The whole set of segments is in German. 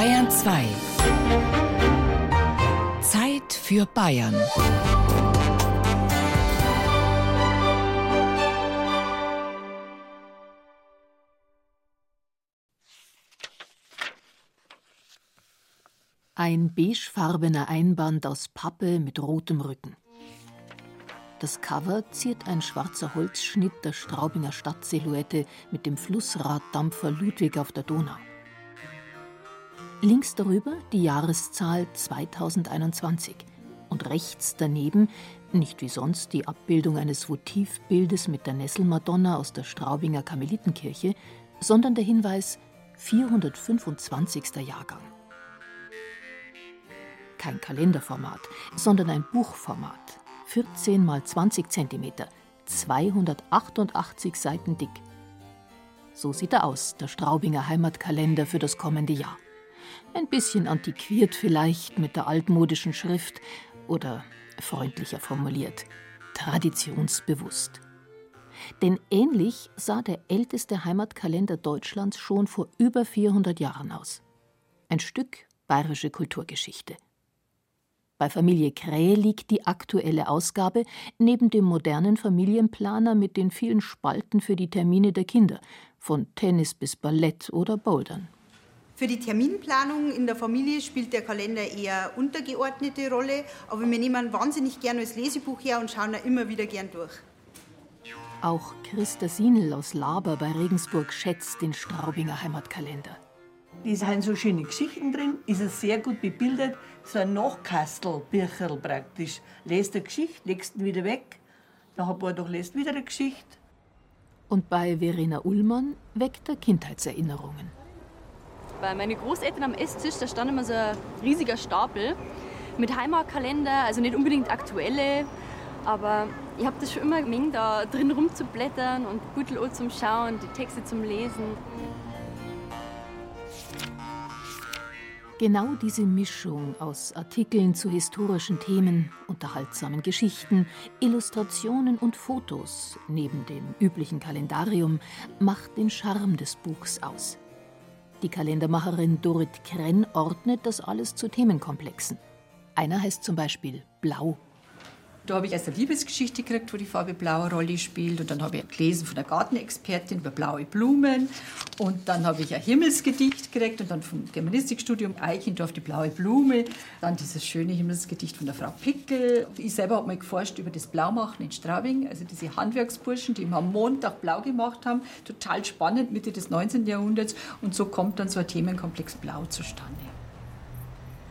Bayern 2. Zeit für Bayern. Ein beigefarbener Einband aus Pappe mit rotem Rücken. Das Cover ziert ein schwarzer Holzschnitt der Straubinger Stadtsilhouette mit dem Flussraddampfer Ludwig auf der Donau. Links darüber die Jahreszahl 2021 und rechts daneben, nicht wie sonst, die Abbildung eines Votivbildes mit der Nesselmadonna aus der Straubinger Karmelitenkirche, sondern der Hinweis 425. Jahrgang. Kein Kalenderformat, sondern ein Buchformat, 14 mal 20 cm, 288 Seiten dick. So sieht er aus, der Straubinger Heimatkalender für das kommende Jahr. Ein bisschen antiquiert vielleicht mit der altmodischen Schrift oder freundlicher formuliert, traditionsbewusst. Denn ähnlich sah der älteste Heimatkalender Deutschlands schon vor über 400 Jahren aus. Ein Stück bayerische Kulturgeschichte. Bei Familie Krähe liegt die aktuelle Ausgabe neben dem modernen Familienplaner mit den vielen Spalten für die Termine der Kinder, von Tennis bis Ballett oder Bouldern. Für die Terminplanung in der Familie spielt der Kalender eher untergeordnete Rolle, aber wir nehmen wahnsinnig gern als Lesebuch her und schauen da immer wieder gern durch. Auch Christa Sienel aus Laber bei Regensburg schätzt den Straubinger Heimatkalender. Da sind so schöne Geschichten drin, ist er sehr gut bebildert, so ein Nachkastelbücherl praktisch. Lest eine Geschichte, legst ihn wieder weg, nach ein paar Tagen lest wieder eine Geschichte. Und bei Verena Ullmann weckt er Kindheitserinnerungen. Bei meinen Großeltern am Esstisch, da stand immer so ein riesiger Stapel mit Heimatkalender, also nicht unbedingt aktuelle, aber ich habe das schon immer gemengt, da drin rumzublättern und Büttel zum Schauen, die Texte zum Lesen. Genau diese Mischung aus Artikeln zu historischen Themen, unterhaltsamen Geschichten, Illustrationen und Fotos neben dem üblichen Kalendarium macht den Charme des Buchs aus. Die Kalendermacherin Dorit Krenn ordnet das alles zu Themenkomplexen. Einer heißt zum Beispiel Blau. Da habe ich erst eine Liebesgeschichte gekriegt, wo die Farbe Blau eine Rolle spielt. Und dann habe ich gelesen von der Gartenexpertin über blaue Blumen. Und dann habe ich ein Himmelsgedicht gekriegt. Und dann vom Germanistikstudium Eichendorf die blaue Blume. Dann dieses schöne Himmelsgedicht von der Frau Pickel. Ich selber habe mal geforscht über das Blaumachen in Straubing. Also diese Handwerksburschen, die am Montag blau gemacht haben. Total spannend, Mitte des 19. Jahrhunderts. Und so kommt dann so ein Themenkomplex Blau zustande.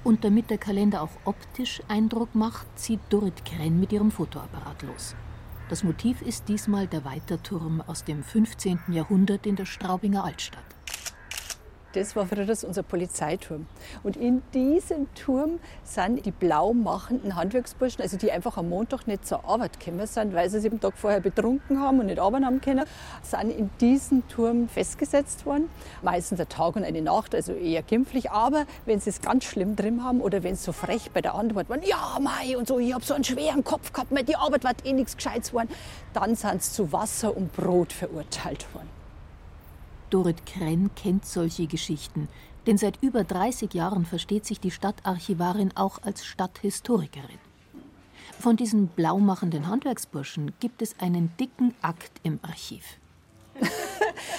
Und damit der Kalender auch optisch Eindruck macht, zieht Dorit Krenn mit ihrem Fotoapparat los. Das Motiv ist diesmal der Weiterturm aus dem 15. Jahrhundert in der Straubinger Altstadt. Das war früher unser Polizeiturm. Und in diesem Turm sind die blau machenden Handwerksburschen, also die einfach am Montag nicht zur Arbeit gekommen sind, weil sie sich am Tag vorher betrunken haben und nicht arbeiten haben können, sind in diesem Turm festgesetzt worden. Meistens ein Tag und eine Nacht, also eher gimpflich. Aber wenn sie es ganz schlimm drin haben oder wenn sie so frech bei der Antwort waren, ja, Mai und so, ich habe so einen schweren Kopf gehabt, die Arbeit war eh nichts Gescheites worden, dann sind sie zu Wasser und Brot verurteilt worden. Dorit Krenn kennt solche Geschichten, denn seit über 30 Jahren versteht sich die Stadtarchivarin auch als Stadthistorikerin. Von diesen blaumachenden Handwerksburschen gibt es einen dicken Akt im Archiv.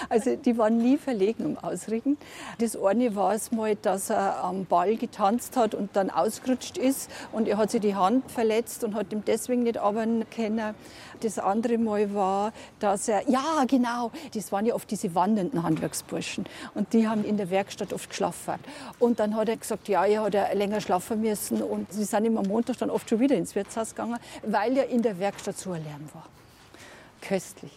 Also die waren nie verlegen um Ausregen. Das eine war es mal, dass er am Ball getanzt hat und dann ausgerutscht ist und er hat sich die Hand verletzt und hat ihm deswegen nicht arbeiten können. Das andere Mal war, dass er, ja genau, das waren ja oft diese wandernden Handwerksburschen und die haben in der Werkstatt oft geschlafen. Und dann hat er gesagt, ja, er hat er länger schlafen müssen und sie sind ihm am Montag dann oft schon wieder ins Wirtshaus gegangen, weil er in der Werkstatt so ein Lärm war. Köstlich.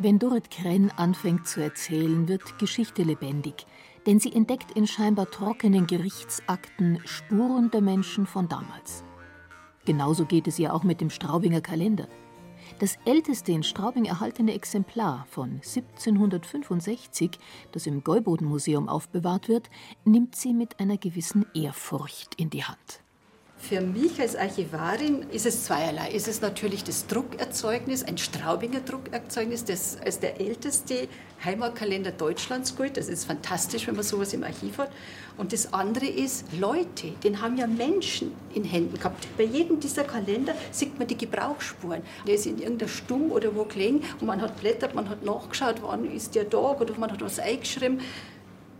Wenn Dorit Krenn anfängt zu erzählen, wird Geschichte lebendig, denn sie entdeckt in scheinbar trockenen Gerichtsakten Spuren der Menschen von damals. Genauso geht es ihr auch mit dem Straubinger Kalender. Das älteste in Straubing erhaltene Exemplar von 1765, das im Gäuboden-Museum aufbewahrt wird, nimmt sie mit einer gewissen Ehrfurcht in die Hand. Für mich als Archivarin ist es zweierlei. Ist es natürlich das Druckerzeugnis, ein Straubinger Druckerzeugnis, das als der älteste Heimatkalender Deutschlands gilt. Das ist fantastisch, wenn man sowas im Archiv hat. Und das andere ist Leute, den haben ja Menschen in Händen gehabt. Bei jedem dieser Kalender sieht man die Gebrauchsspuren. Der ist in irgendeiner Stumm oder wo gelegen und man hat blättert, man hat nachgeschaut, wann ist der da oder man hat was eingeschrieben.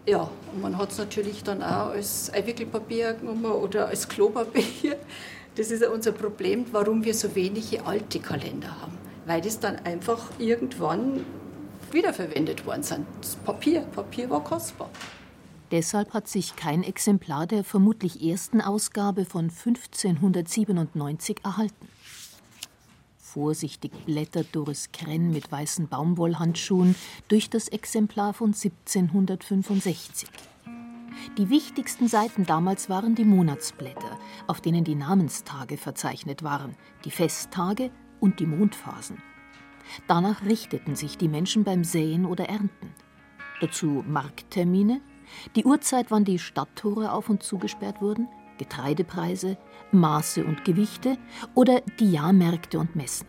Ja, und man hat es natürlich dann auch als Einwickelpapier genommen oder als Klopapier. Das ist ja unser Problem, warum wir so wenige alte Kalender haben. Weil das dann einfach irgendwann wiederverwendet worden sind. Das Papier, Papier war kostbar. Deshalb hat sich kein Exemplar der vermutlich ersten Ausgabe von 1597 erhalten. Vorsichtig blättert Doris Krenn mit weißen Baumwollhandschuhen durch das Exemplar von 1765. Die wichtigsten Seiten damals waren die Monatsblätter, auf denen die Namenstage verzeichnet waren, die Festtage und die Mondphasen. Danach richteten sich die Menschen beim Säen oder Ernten. Dazu Markttermine, die Uhrzeit, wann die Stadttore auf und zugesperrt wurden, Getreidepreise, Maße und Gewichte oder die Jahrmärkte und Messen.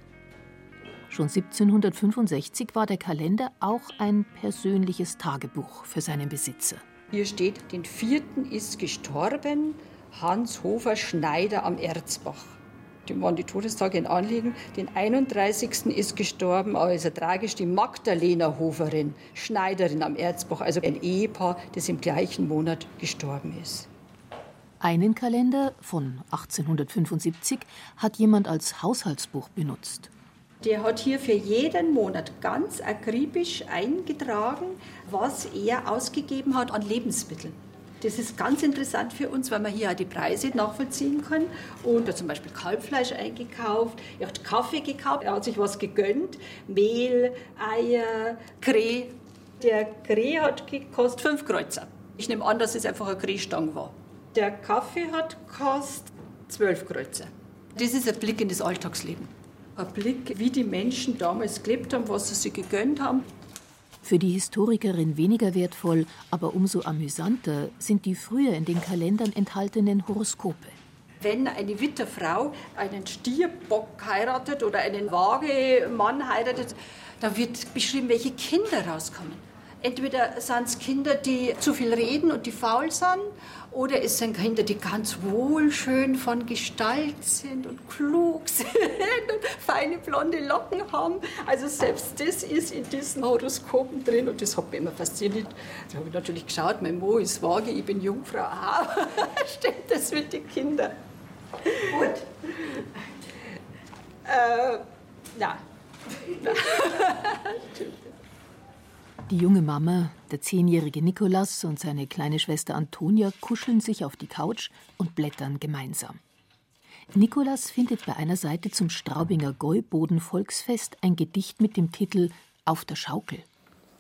Schon 1765 war der Kalender auch ein persönliches Tagebuch für seinen Besitzer. Hier steht, den vierten ist gestorben Hans Hofer Schneider am Erzbach. Dem waren die Todestage in Anliegen. Den 31. ist gestorben, also tragisch, die Magdalena Hoferin, Schneiderin am Erzbach, also ein Ehepaar, das im gleichen Monat gestorben ist. Einen Kalender von 1875 hat jemand als Haushaltsbuch benutzt. Der hat hier für jeden Monat ganz akribisch eingetragen, was er ausgegeben hat an Lebensmitteln. Das ist ganz interessant für uns, weil man hier auch die Preise nachvollziehen kann. Und er hat zum Beispiel Kalbfleisch eingekauft, er hat Kaffee gekauft, er hat sich was gegönnt, Mehl, Eier, Kreh. Der Kreh hat gekostet 5 Kreuzer. Ich nehme an, dass es einfach eine Krehstange war. Der Kaffee hat gekostet 12 Kreuzer. Das ist ein Blick in das Alltagsleben. Ein Blick, wie die Menschen damals gelebt haben, was sie sich gegönnt haben. Für die Historikerin weniger wertvoll, aber umso amüsanter sind die früher in den Kalendern enthaltenen Horoskope. Wenn eine Witterfrau einen Stierbock heiratet oder einen Wagemann heiratet, da wird beschrieben, welche Kinder rauskommen. Entweder sind es Kinder, die zu viel reden und die faul sind, oder es sind Kinder, die ganz wohlschön von Gestalt sind und klug sind und feine blonde Locken haben. Also selbst das ist in diesen Horoskopen drin und das hat mich immer fasziniert. Da habe ich natürlich geschaut, mein Mo ist vage, ich bin Jungfrau. Ah, stimmt das mit den Kindern? Gut. Äh, na. Die junge Mama, der zehnjährige Nikolas und seine kleine Schwester Antonia kuscheln sich auf die Couch und blättern gemeinsam. Nikolas findet bei einer Seite zum Straubinger Gäuboden-Volksfest ein Gedicht mit dem Titel Auf der Schaukel.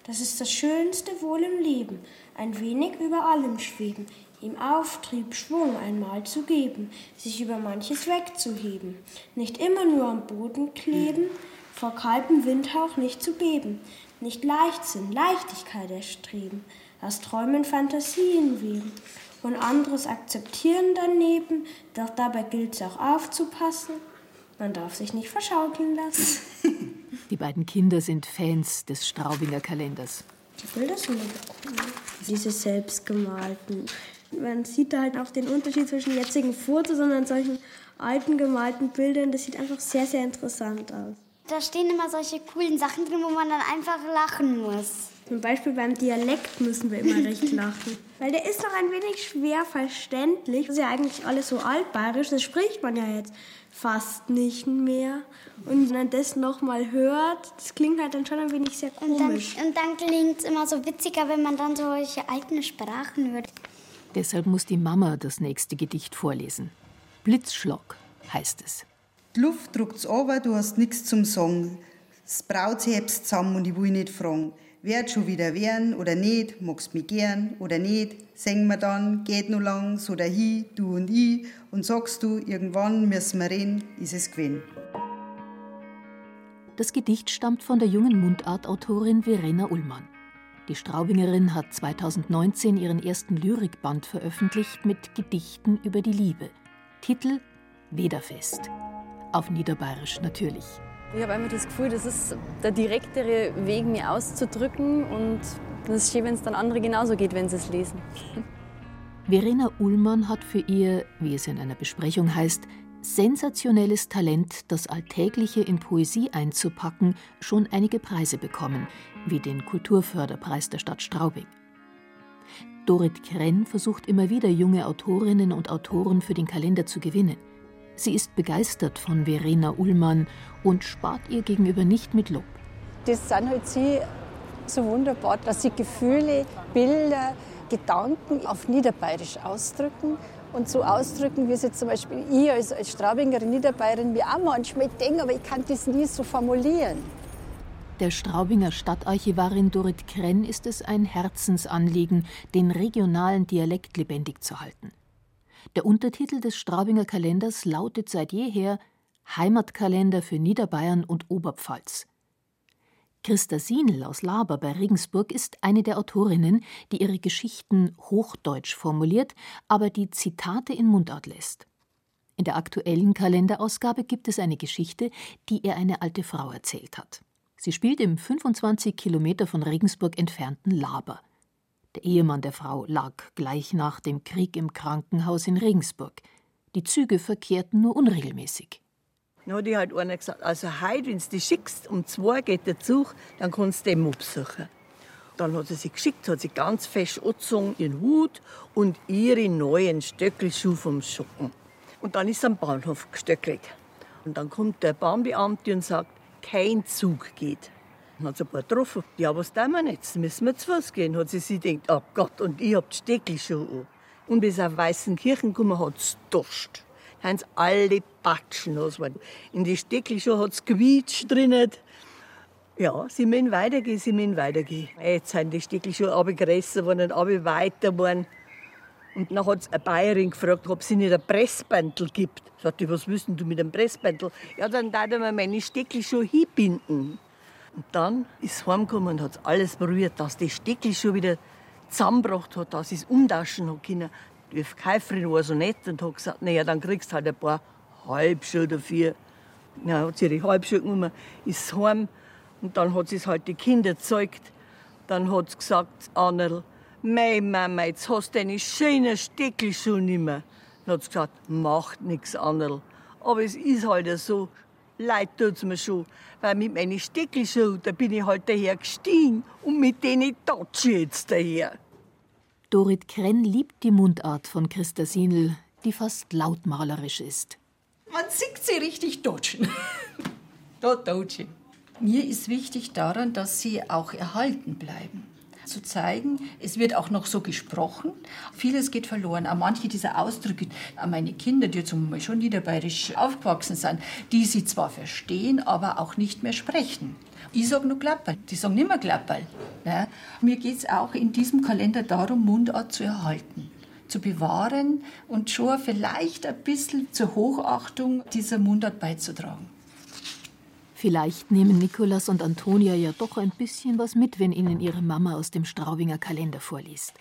Das ist das Schönste wohl im Leben, ein wenig über allem schweben, ihm Auftrieb, Schwung einmal zu geben, sich über manches wegzuheben, nicht immer nur am Boden kleben, vor kaltem Windhauch nicht zu beben, nicht Leichtsinn, Leichtigkeit erstreben, aus Träumen Fantasien weben und anderes akzeptieren daneben, doch dabei gilt es auch aufzupassen, man darf sich nicht verschaukeln lassen. Die beiden Kinder sind Fans des Straubinger Kalenders. Die Bilder sind cool. Diese selbstgemalten. Man sieht da halt auch den Unterschied zwischen jetzigen Fotos und solchen alten gemalten Bildern. Das sieht einfach sehr, sehr interessant aus. Da stehen immer solche coolen Sachen drin, wo man dann einfach lachen muss. Zum Beispiel beim Dialekt müssen wir immer recht lachen. Weil der ist doch ein wenig schwer verständlich. Das ist ja eigentlich alles so altbayerisch, das spricht man ja jetzt fast nicht mehr. Und wenn man das nochmal hört, das klingt halt dann schon ein wenig sehr komisch. Und dann, dann klingt es immer so witziger, wenn man dann solche alten Sprachen hört. Deshalb muss die Mama das nächste Gedicht vorlesen. Blitzschlag heißt es. Luft druckt's aber, du hast nichts zum Sagen. Das Braut hebst zusammen und ich will nicht fragen. Werd schon wieder werden oder nicht, magst mich gern oder nicht, singen wir dann, geht nur lang, so dahin, du und ich, und sagst du, irgendwann müssen wir reden, ist es gewesen. Das Gedicht stammt von der jungen Mundartautorin Verena Ullmann. Die Straubingerin hat 2019 ihren ersten Lyrikband veröffentlicht mit Gedichten über die Liebe. Titel Wederfest. Auf Niederbayerisch natürlich. Ich habe immer das Gefühl, das ist der direktere Weg, mir auszudrücken. Und es ist schön, wenn es dann andere genauso geht, wenn sie es lesen. Verena Ullmann hat für ihr, wie es in einer Besprechung heißt, sensationelles Talent, das Alltägliche in Poesie einzupacken, schon einige Preise bekommen, wie den Kulturförderpreis der Stadt Straubing. Dorit Krenn versucht immer wieder junge Autorinnen und Autoren für den Kalender zu gewinnen. Sie ist begeistert von Verena Ullmann und spart ihr gegenüber nicht mit Lob. Das sind halt sie so wunderbar, dass sie Gefühle, Bilder, Gedanken auf Niederbayerisch ausdrücken und so ausdrücken, wie es jetzt zum Beispiel ich als, als Straubingerin, Niederbayerin mir auch manchmal denke, aber ich kann das nie so formulieren. Der Straubinger Stadtarchivarin Dorit Krenn ist es ein Herzensanliegen, den regionalen Dialekt lebendig zu halten. Der Untertitel des Straubinger Kalenders lautet seit jeher Heimatkalender für Niederbayern und Oberpfalz. Christa Sienl aus Laber bei Regensburg ist eine der Autorinnen, die ihre Geschichten hochdeutsch formuliert, aber die Zitate in Mundart lässt. In der aktuellen Kalenderausgabe gibt es eine Geschichte, die ihr eine alte Frau erzählt hat. Sie spielt im 25 Kilometer von Regensburg entfernten Laber. Der Ehemann der Frau lag gleich nach dem Krieg im Krankenhaus in Regensburg. Die Züge verkehrten nur unregelmäßig. Dann hat halt einer gesagt, also heute, wenn du dich schickst, um zwei geht der Zug, dann kannst du den absuchen. Dann hat sie sich geschickt, hat sie ganz fest angezogen, ihren Hut und ihre neuen Stöckelschuhe vom Schuppen. Und dann ist sie am Bahnhof gestöckelt. Und dann kommt der Bahnbeamte und sagt, kein Zug geht. Dann hat sie ein paar getroffen. Ja, was tun wir jetzt? Müssen wir zu Fuß gehen? Hat sie sich gedacht, oh Gott, und ich hab die Stöckelschuhe an. Und bis auf Weißenkirchen gekommen hat es Durst haben sie alle Batschen losgeworden. In die Steckel schon hat es quietscht drinnen. Ja, sie müssen weitergehen, sie müssen weitergehen. Jetzt sind die Steckel schon abgerissen worden, aber weiter worden. Und dann hat eine Bayerin gefragt, ob sie nicht ein Pressbandel gibt. Sagte was wissen du mit einem Pressbandel? Ja, dann darf man meine Steckel schon hinbinden. Und dann ist sie heimgekommen und hat alles probiert, dass die Steckel schon wieder zusammengebracht hat, dass sie es umtauschen hat können die Käuferin war so nett und hat gesagt, naja, dann kriegst du halt ein paar Halbschuhe dafür. Dann hat sie ihre Halbschuhe genommen, ist heim und dann hat sie es halt die Kinder gezeigt. Dann hat sie gesagt, Annerl, mei Mama, jetzt hast du deine schönen Steckelschuhe nicht mehr. Dann hat sie gesagt, macht nichts, Annerl. Aber es ist halt so, leid tut's mir schon. Weil mit meinen Steckelschuhen, da bin ich halt daher gestiegen und mit denen tatsche ich jetzt daher. Dorit Krenn liebt die Mundart von Christa Sienl, die fast lautmalerisch ist. Man sieht sie richtig deutschen. da deutsche. Mir ist wichtig daran, dass sie auch erhalten bleiben. Zu zeigen, es wird auch noch so gesprochen. Vieles geht verloren. Auch manche dieser Ausdrücke, auch meine Kinder, die zum Beispiel schon niederbayerisch aufgewachsen sind, die sie zwar verstehen, aber auch nicht mehr sprechen. Ich sage nur Klapperl, die sagen nicht mehr Klapperl. Ja. Mir geht es auch in diesem Kalender darum, Mundart zu erhalten, zu bewahren und schon vielleicht ein bisschen zur Hochachtung dieser Mundart beizutragen. Vielleicht nehmen Nikolas und Antonia ja doch ein bisschen was mit, wenn ihnen ihre Mama aus dem Straubinger Kalender vorliest.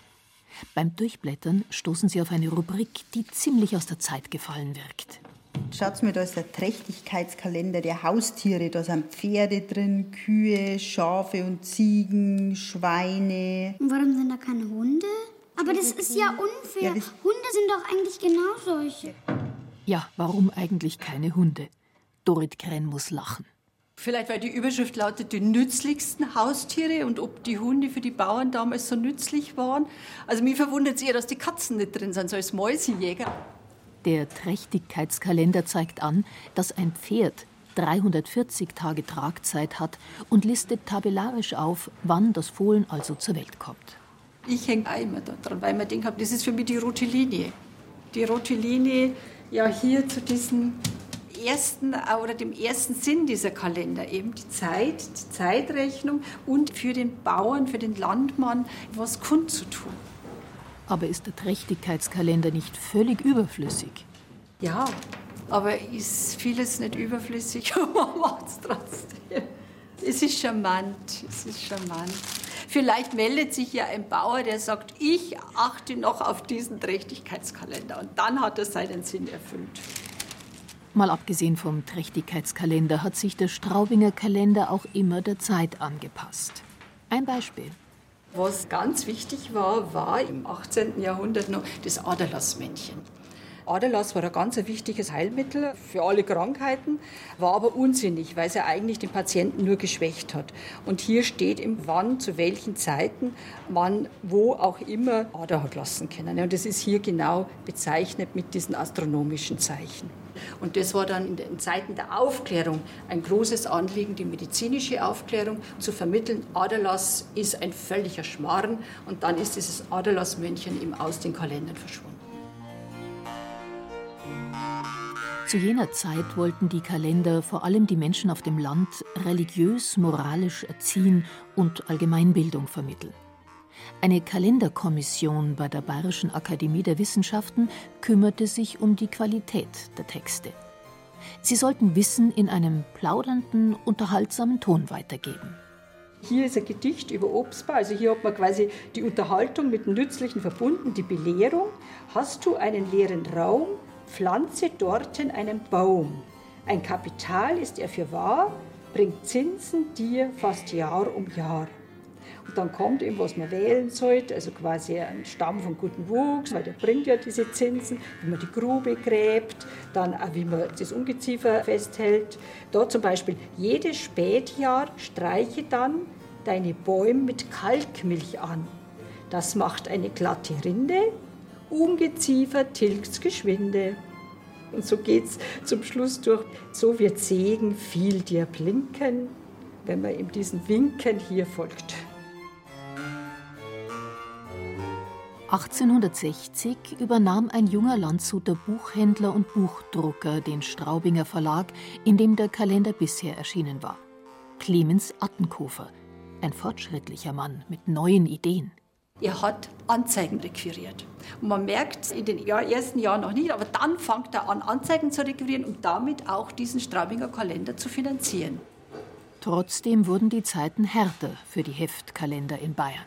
Beim Durchblättern stoßen sie auf eine Rubrik, die ziemlich aus der Zeit gefallen wirkt. Schaut mir, da ist der Trächtigkeitskalender der Haustiere. Da sind Pferde drin, Kühe, Schafe und Ziegen, Schweine. Und warum sind da keine Hunde? Aber das ist ja unfair. Ja, Hunde sind doch eigentlich genau solche. Ja, warum eigentlich keine Hunde? Dorit Krenn muss lachen. Vielleicht, weil die Überschrift lautet, die nützlichsten Haustiere und ob die Hunde für die Bauern damals so nützlich waren. Also mich verwundert es eher, dass die Katzen nicht drin sind, so als Mäusejäger. Der Trächtigkeitskalender zeigt an, dass ein Pferd 340 Tage Tragzeit hat und listet tabellarisch auf, wann das Fohlen also zur Welt kommt. Ich hänge immer daran, weil mir denke, das ist für mich die rote Linie. Die rote Linie, ja, hier zu diesem ersten oder dem ersten Sinn dieser Kalender, eben die Zeit, die Zeitrechnung und für den Bauern, für den Landmann was kundzutun. Aber ist der Trächtigkeitskalender nicht völlig überflüssig? Ja, aber ist vieles nicht überflüssig? Man macht es trotzdem. Es ist charmant, es ist charmant. Vielleicht meldet sich ja ein Bauer, der sagt, ich achte noch auf diesen Trächtigkeitskalender. Und dann hat er seinen Sinn erfüllt. Mal abgesehen vom Trächtigkeitskalender hat sich der Straubinger Kalender auch immer der Zeit angepasst. Ein Beispiel. Was ganz wichtig war, war im 18. Jahrhundert noch das Aderlassmännchen. Aderlass war ein ganz wichtiges Heilmittel für alle Krankheiten, war aber unsinnig, weil es ja eigentlich den Patienten nur geschwächt hat. Und hier steht im wann, zu welchen Zeiten man wo auch immer Ader hat lassen können. Und das ist hier genau bezeichnet mit diesen astronomischen Zeichen. Und das war dann in den Zeiten der Aufklärung ein großes Anliegen, die medizinische Aufklärung zu vermitteln. Aderlass ist ein völliger Schmarrn und dann ist dieses Aderlassmännchen eben aus den Kalendern verschwunden. Zu jener Zeit wollten die Kalender vor allem die Menschen auf dem Land religiös, moralisch erziehen und Allgemeinbildung vermitteln. Eine Kalenderkommission bei der Bayerischen Akademie der Wissenschaften kümmerte sich um die Qualität der Texte. Sie sollten Wissen in einem plaudernden, unterhaltsamen Ton weitergeben. Hier ist ein Gedicht über Obstbau. Also hier hat man quasi die Unterhaltung mit dem Nützlichen verbunden, die Belehrung. Hast du einen leeren Raum, pflanze dorten einen Baum. Ein Kapital ist er für wahr, bringt Zinsen dir fast Jahr um Jahr. Und dann kommt eben, was man wählen sollte, also quasi ein Stamm von gutem Wuchs, weil der bringt ja diese Zinsen, wie man die Grube gräbt, dann auch wie man das Ungeziefer festhält. Da zum Beispiel, jedes Spätjahr streiche dann deine Bäume mit Kalkmilch an. Das macht eine glatte Rinde, Ungeziefer tilgt's geschwinde. Und so geht's zum Schluss durch. So wird Segen viel dir blinken, wenn man ihm diesen Winken hier folgt. 1860 übernahm ein junger Landshuter Buchhändler und Buchdrucker den Straubinger Verlag, in dem der Kalender bisher erschienen war. Clemens Attenkofer, ein fortschrittlicher Mann mit neuen Ideen. Er hat Anzeigen requiriert. Und man merkt in den ersten Jahren noch nicht, aber dann fängt er an, Anzeigen zu requirieren, um damit auch diesen Straubinger Kalender zu finanzieren. Trotzdem wurden die Zeiten härter für die Heftkalender in Bayern.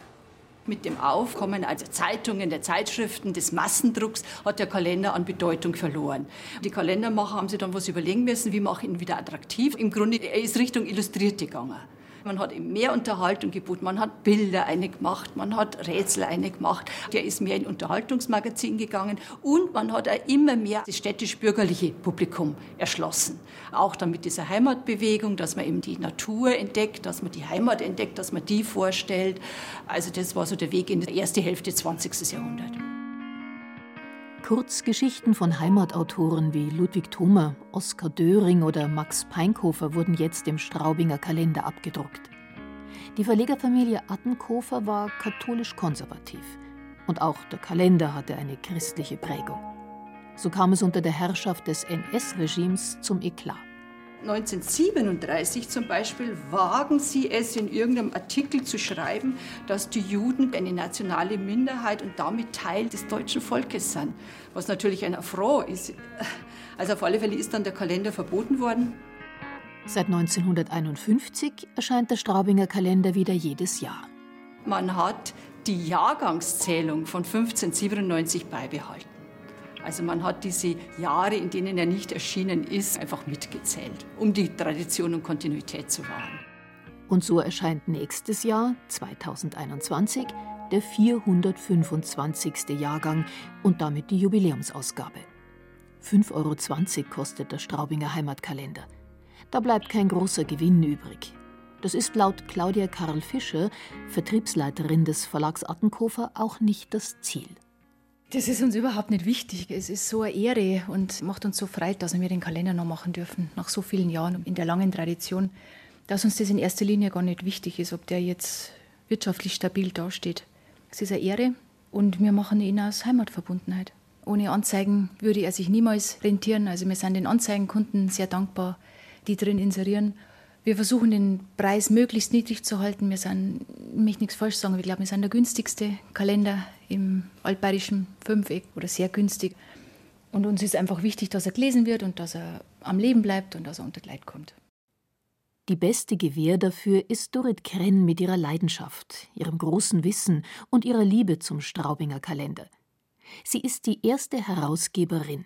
Mit dem Aufkommen also Zeitungen, der Zeitschriften, des Massendrucks hat der Kalender an Bedeutung verloren. Die Kalendermacher haben sich dann was überlegen müssen, wie mache ich ihn wieder attraktiv. Im Grunde er ist Richtung Illustrierte gegangen. Man hat ihm mehr Unterhaltung geboten, man hat Bilder eine gemacht, man hat Rätsel eine gemacht. Der ist mehr in Unterhaltungsmagazin gegangen und man hat auch immer mehr das städtisch-bürgerliche Publikum erschlossen. Auch dann mit dieser Heimatbewegung, dass man eben die Natur entdeckt, dass man die Heimat entdeckt, dass man die vorstellt. Also das war so der Weg in die erste Hälfte 20. Jahrhundert. Kurzgeschichten von Heimatautoren wie Ludwig Thoma, Oskar Döring oder Max Peinkofer wurden jetzt im Straubinger Kalender abgedruckt. Die Verlegerfamilie Attenkofer war katholisch-konservativ. Und auch der Kalender hatte eine christliche Prägung. So kam es unter der Herrschaft des NS-Regimes zum Eklat. 1937 zum Beispiel wagen Sie es in irgendeinem Artikel zu schreiben, dass die Juden eine nationale Minderheit und damit Teil des deutschen Volkes sind. Was natürlich ein Affront ist. Also auf alle Fälle ist dann der Kalender verboten worden. Seit 1951 erscheint der Straubinger Kalender wieder jedes Jahr. Man hat die Jahrgangszählung von 1597 beibehalten. Also man hat diese Jahre, in denen er nicht erschienen ist, einfach mitgezählt, um die Tradition und Kontinuität zu wahren. Und so erscheint nächstes Jahr, 2021, der 425. Jahrgang und damit die Jubiläumsausgabe. 5,20 Euro kostet der Straubinger Heimatkalender. Da bleibt kein großer Gewinn übrig. Das ist laut Claudia Karl Fischer, Vertriebsleiterin des Verlags Attenkofer, auch nicht das Ziel. Das ist uns überhaupt nicht wichtig. Es ist so eine Ehre und macht uns so frei, dass wir den Kalender noch machen dürfen, nach so vielen Jahren in der langen Tradition, dass uns das in erster Linie gar nicht wichtig ist, ob der jetzt wirtschaftlich stabil dasteht. Es ist eine Ehre und wir machen ihn aus Heimatverbundenheit. Ohne Anzeigen würde er sich niemals rentieren. Also wir sind den Anzeigenkunden sehr dankbar, die drin inserieren. Wir versuchen den Preis möglichst niedrig zu halten. Wir sind, ich möchte nichts falsch sagen, ich glaube, wir sind der günstigste Kalender im altbayerischen Fünfeck oder sehr günstig. Und uns ist einfach wichtig, dass er gelesen wird und dass er am Leben bleibt und dass er unter Leid kommt. Die beste Gewähr dafür ist Dorit Krenn mit ihrer Leidenschaft, ihrem großen Wissen und ihrer Liebe zum Straubinger Kalender. Sie ist die erste Herausgeberin.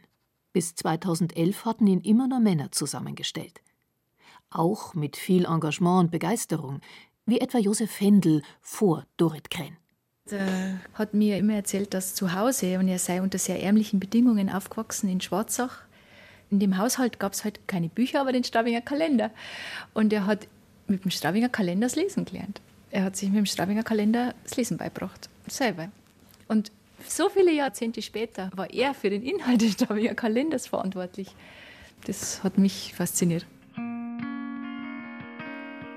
Bis 2011 hatten ihn immer nur Männer zusammengestellt. Auch mit viel Engagement und Begeisterung, wie etwa Josef Händel vor Dorit Krenn. Er hat mir immer erzählt, dass zu Hause, und er sei unter sehr ärmlichen Bedingungen aufgewachsen in Schwarzach, in dem Haushalt gab es halt keine Bücher, aber den Straubinger Kalender. Und er hat mit dem Straubinger Kalender das Lesen gelernt. Er hat sich mit dem Straubinger Kalender das Lesen beigebracht, selber. Und so viele Jahrzehnte später war er für den Inhalt des Straubinger Kalenders verantwortlich. Das hat mich fasziniert.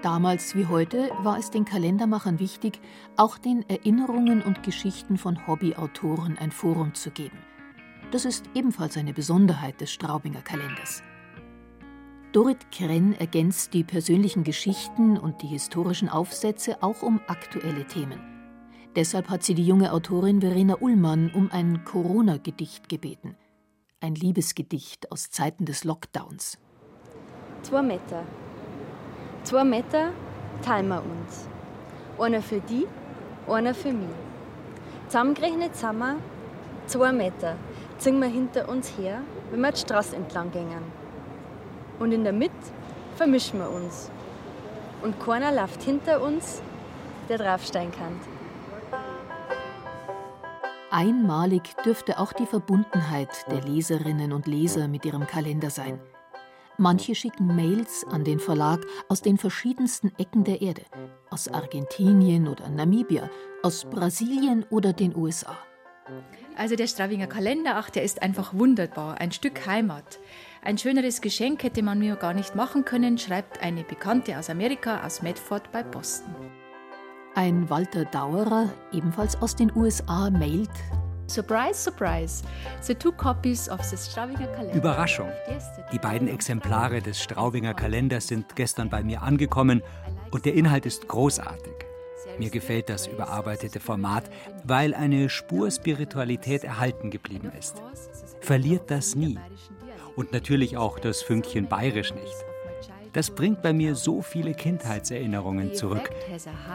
Damals wie heute war es den Kalendermachern wichtig, auch den Erinnerungen und Geschichten von Hobbyautoren ein Forum zu geben. Das ist ebenfalls eine Besonderheit des Straubinger Kalenders. Dorit Krenn ergänzt die persönlichen Geschichten und die historischen Aufsätze auch um aktuelle Themen. Deshalb hat sie die junge Autorin Verena Ullmann um ein Corona-Gedicht gebeten. Ein Liebesgedicht aus Zeiten des Lockdowns. Zwei Meter. Zwei Meter teilen wir uns. Einer für die, einer für mich. Zusammengerechnet sind wir zwei Meter ziehen wir hinter uns her, wenn wir die Straße entlang gehen. Und in der Mitte vermischen wir uns. Und keiner läuft hinter uns, der draufsteigen kann. Einmalig dürfte auch die Verbundenheit der Leserinnen und Leser mit ihrem Kalender sein. Manche schicken Mails an den Verlag aus den verschiedensten Ecken der Erde, aus Argentinien oder Namibia, aus Brasilien oder den USA. Also der Stravinger Kalender, ach, der ist einfach wunderbar. Ein Stück Heimat. Ein schöneres Geschenk hätte man mir gar nicht machen können, schreibt eine Bekannte aus Amerika, aus Medford bei Boston. Ein Walter Dauerer, ebenfalls aus den USA, mailt. Surprise, surprise. The two copies of the Straubinger Kalender. Überraschung. Die beiden Exemplare des Straubinger Kalenders sind gestern bei mir angekommen und der Inhalt ist großartig. Mir gefällt das überarbeitete Format, weil eine Spur Spiritualität erhalten geblieben ist. Verliert das nie. Und natürlich auch das Fünkchen bayerisch nicht. Das bringt bei mir so viele Kindheitserinnerungen zurück.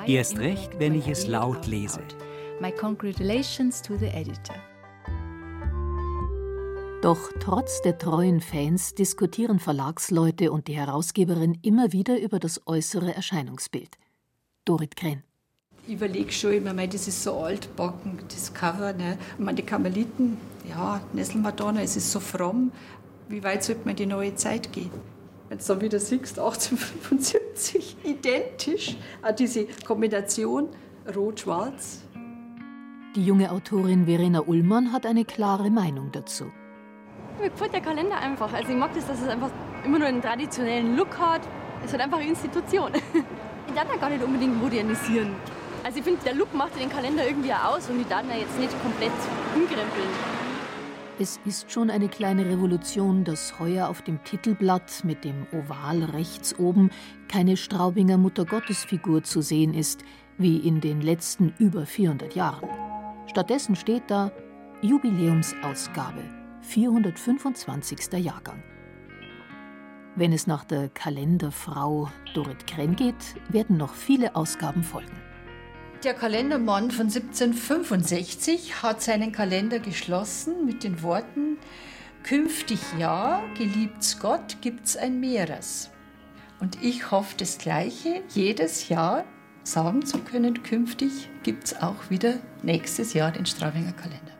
Erst recht, wenn ich es laut lese. My congratulations to the editor. Doch trotz der treuen Fans diskutieren Verlagsleute und die Herausgeberin immer wieder über das äußere Erscheinungsbild. Dorit Krenn ich überlege schon immer, mein, das ist so altbacken, das Cover. Ne? Ich meine, die Karmeliten, ja, Nesselmadonna, es ist so fromm. Wie weit sollte man in die neue Zeit gehen? Wenn du dann wieder siehst, 1875, identisch, auch diese Kombination Rot-Schwarz. Die junge Autorin Verena Ullmann hat eine klare Meinung dazu. Mir gefällt der Kalender einfach. Also ich mag das, dass es einfach immer nur einen traditionellen Look hat. Es hat einfach eine Institution. Ich darf da gar nicht unbedingt modernisieren. Also ich finde, der Look macht den Kalender irgendwie aus und die Daten ja jetzt nicht komplett umkrempeln. Es ist schon eine kleine Revolution, dass heuer auf dem Titelblatt mit dem Oval rechts oben keine Straubinger Muttergottesfigur zu sehen ist, wie in den letzten über 400 Jahren. Stattdessen steht da Jubiläumsausgabe, 425. Jahrgang. Wenn es nach der Kalenderfrau Dorit Krenn geht, werden noch viele Ausgaben folgen. Der Kalendermann von 1765 hat seinen Kalender geschlossen mit den Worten: Künftig ja, geliebt's Gott, gibt's ein Meeres. Und ich hoffe das Gleiche, jedes Jahr sagen zu können: Künftig gibt's auch wieder nächstes Jahr den Stravinger Kalender.